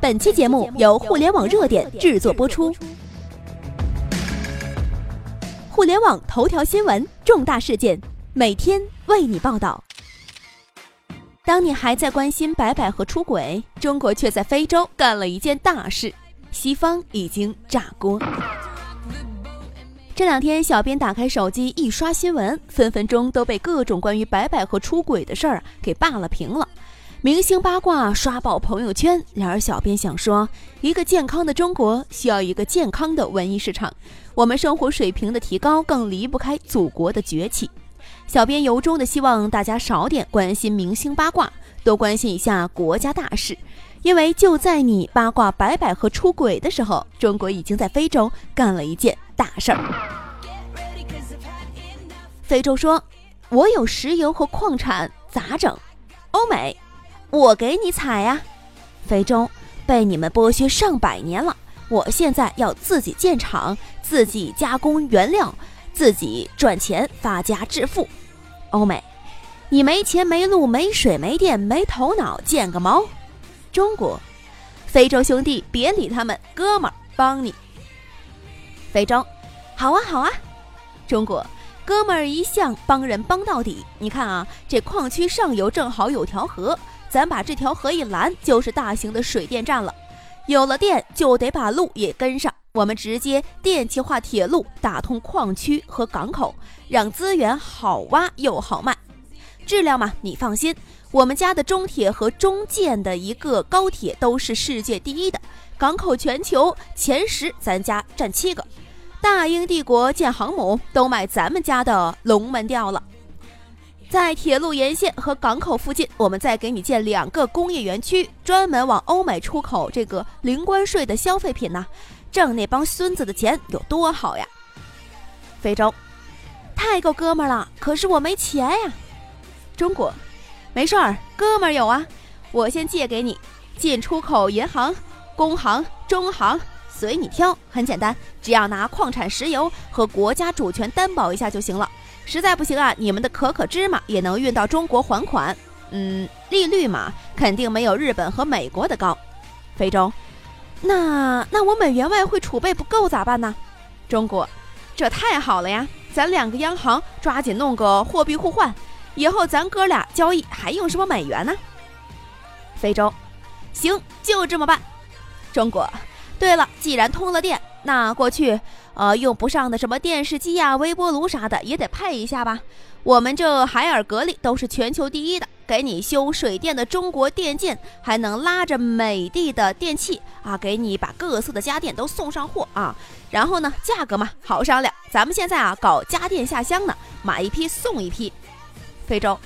本期节目由互联网热点制作播出。互联网头条新闻，重大事件，每天为你报道。当你还在关心白百合出轨，中国却在非洲干了一件大事，西方已经炸锅。这两天，小编打开手机一刷新闻，分分钟都被各种关于白百合出轨的事儿给霸了屏了。明星八卦刷爆朋友圈，然而小编想说，一个健康的中国需要一个健康的文艺市场，我们生活水平的提高更离不开祖国的崛起。小编由衷的希望大家少点关心明星八卦，多关心一下国家大事，因为就在你八卦白百合出轨的时候，中国已经在非洲干了一件大事儿。非洲说：“我有石油和矿产，咋整？”欧美。我给你采呀，非洲被你们剥削上百年了，我现在要自己建厂，自己加工原料，自己赚钱发家致富。欧美，你没钱没路没水没电没头脑，建个毛！中国，非洲兄弟别理他们，哥们儿帮你。非洲，好啊好啊，中国，哥们儿一向帮人帮到底。你看啊，这矿区上游正好有条河。咱把这条河一拦，就是大型的水电站了。有了电，就得把路也跟上。我们直接电气化铁路，打通矿区和港口，让资源好挖又好卖。质量嘛，你放心，我们家的中铁和中建的一个高铁都是世界第一的，港口全球前十，咱家占七个。大英帝国建航母都买咱们家的龙门吊了。在铁路沿线和港口附近，我们再给你建两个工业园区，专门往欧美出口这个零关税的消费品呢，挣那帮孙子的钱有多好呀！非洲，太够哥们了，可是我没钱呀。中国，没事儿，哥们儿有啊，我先借给你，进出口银行、工行、中行随你挑，很简单，只要拿矿产石油和国家主权担保一下就行了。实在不行啊，你们的可可芝麻也能运到中国还款。嗯，利率嘛，肯定没有日本和美国的高。非洲，那那我美元外汇储备不够咋办呢？中国，这太好了呀，咱两个央行抓紧弄个货币互换，以后咱哥俩交易还用什么美元呢？非洲，行，就这么办。中国，对了，既然通了电。那过去，呃，用不上的什么电视机呀、微波炉啥的也得配一下吧。我们这海尔格力都是全球第一的，给你修水电的中国电建，还能拉着美的的电器啊，给你把各色的家电都送上货啊。然后呢，价格嘛好商量，咱们现在啊搞家电下乡呢，买一批送一批。非洲，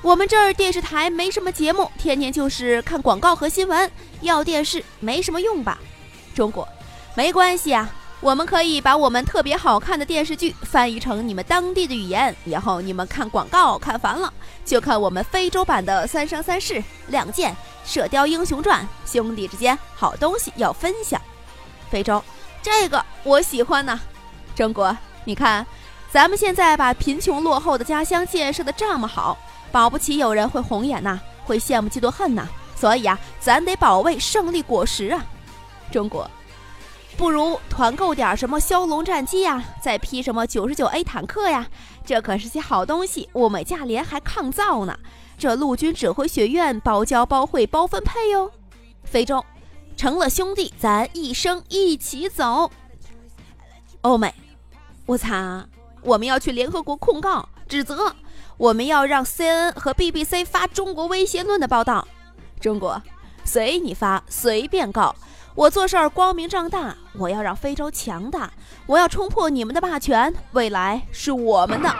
我们这儿电视台没什么节目，天天就是看广告和新闻，要电视没什么用吧？中国。没关系啊，我们可以把我们特别好看的电视剧翻译成你们当地的语言，以后你们看广告看烦了，就看我们非洲版的《三生三世》《亮剑》《射雕英雄传》，兄弟之间好东西要分享。非洲，这个我喜欢呢。中国，你看，咱们现在把贫穷落后的家乡建设的这么好，保不齐有人会红眼呐，会羡慕嫉妒恨呐。所以啊，咱得保卫胜利果实啊，中国。不如团购点什么枭龙战机呀，再批什么九十九 A 坦克呀，这可是些好东西，物美价廉还抗造呢。这陆军指挥学院包教包会包分配哟。非洲，成了兄弟，咱一生一起走。欧美，我擦，我们要去联合国控告指责，我们要让 CNN 和 BBC 发中国威胁论的报道。中国，随你发，随便告。我做事儿光明正大，我要让非洲强大，我要冲破你们的霸权，未来是我们的。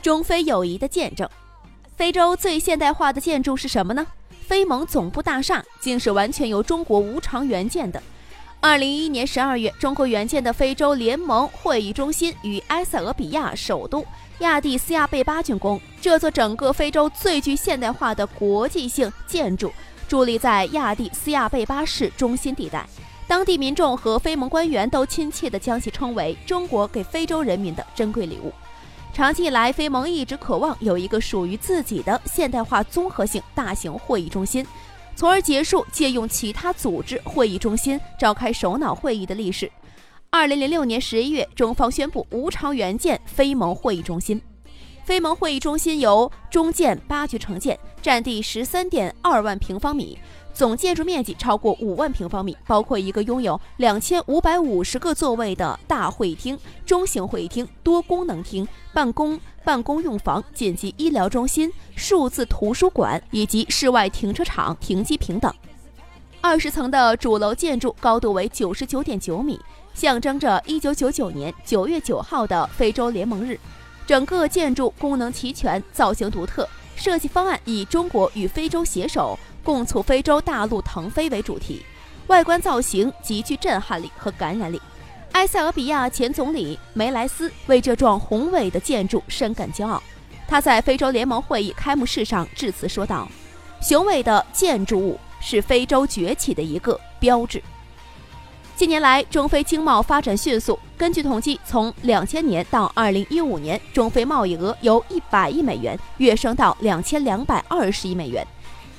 中非友谊的见证，非洲最现代化的建筑是什么呢？非盟总部大厦竟是完全由中国无偿援建的。二零一一年十二月，中国援建的非洲联盟会议中心与埃塞俄比亚首都。亚的斯亚贝巴竣工，这座整个非洲最具现代化的国际性建筑伫立在亚的斯亚贝巴市中心地带，当地民众和非盟官员都亲切地将其称为中国给非洲人民的珍贵礼物。长期以来，非盟一直渴望有一个属于自己的现代化综合性大型会议中心，从而结束借用其他组织会议中心召开首脑会议的历史。二零零六年十一月，中方宣布无偿援建非盟会议中心。非盟会议中心由中建八局承建，占地十三点二万平方米，总建筑面积超过五万平方米，包括一个拥有两千五百五十个座位的大会厅、中型会议厅、多功能厅、办公办公用房、紧急医疗中心、数字图书馆以及室外停车场、停机坪等。二十层的主楼建筑高度为九十九点九米，象征着一九九九年九月九号的非洲联盟日。整个建筑功能齐全，造型独特，设计方案以中国与非洲携手，共促非洲大陆腾飞为主题，外观造型极具震撼力和感染力。埃塞俄比亚前总理梅莱斯为这幢宏伟的建筑深感骄傲。他在非洲联盟会议开幕式上致辞说道：“雄伟的建筑物是非洲崛起的一个标志。”近年来，中非经贸发展迅速。根据统计，从两千年到二零一五年，中非贸易额由一百亿美元跃升到两千两百二十亿美元。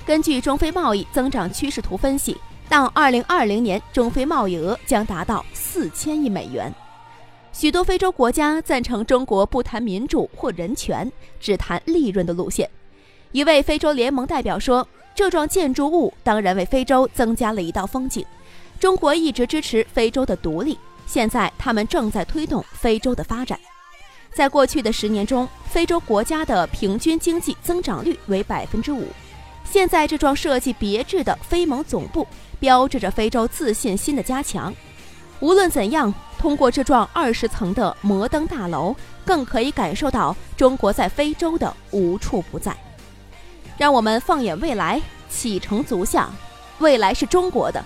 根据中非贸易增长趋势图分析，到二零二零年，中非贸易额将达到四千亿美元。许多非洲国家赞成中国不谈民主或人权，只谈利润的路线。一位非洲联盟代表说：“这幢建筑物当然为非洲增加了一道风景。”中国一直支持非洲的独立，现在他们正在推动非洲的发展。在过去的十年中，非洲国家的平均经济增长率为百分之五。现在这幢设计别致的非盟总部，标志着非洲自信心的加强。无论怎样，通过这幢二十层的摩登大楼，更可以感受到中国在非洲的无处不在。让我们放眼未来，启程足下，未来是中国的。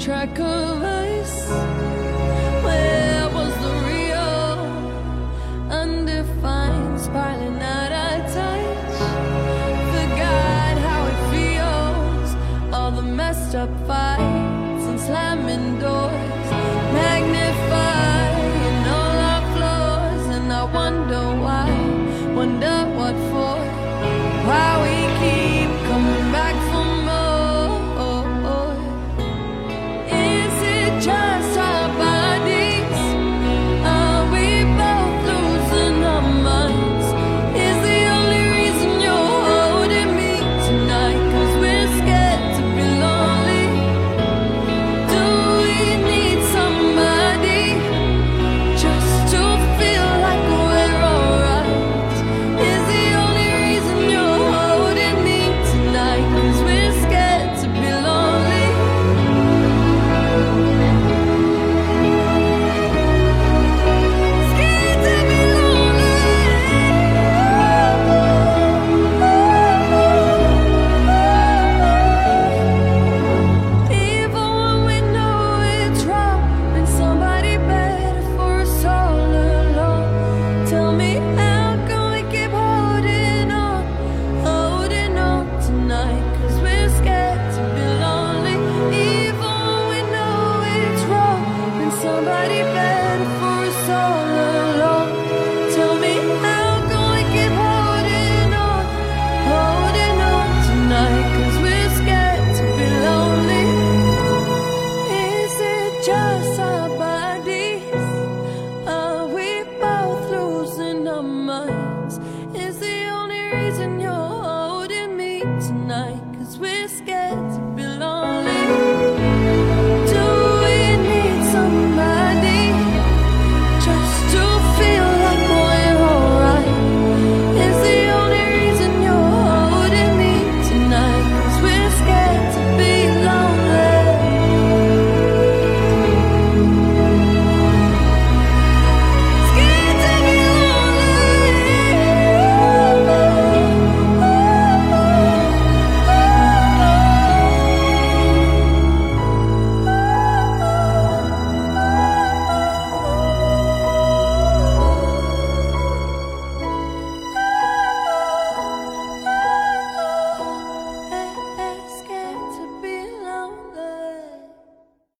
track of us. Where was the real, undefined, spiraling out of touch? Forgot how it feels, all the messed up fights and slamming doors.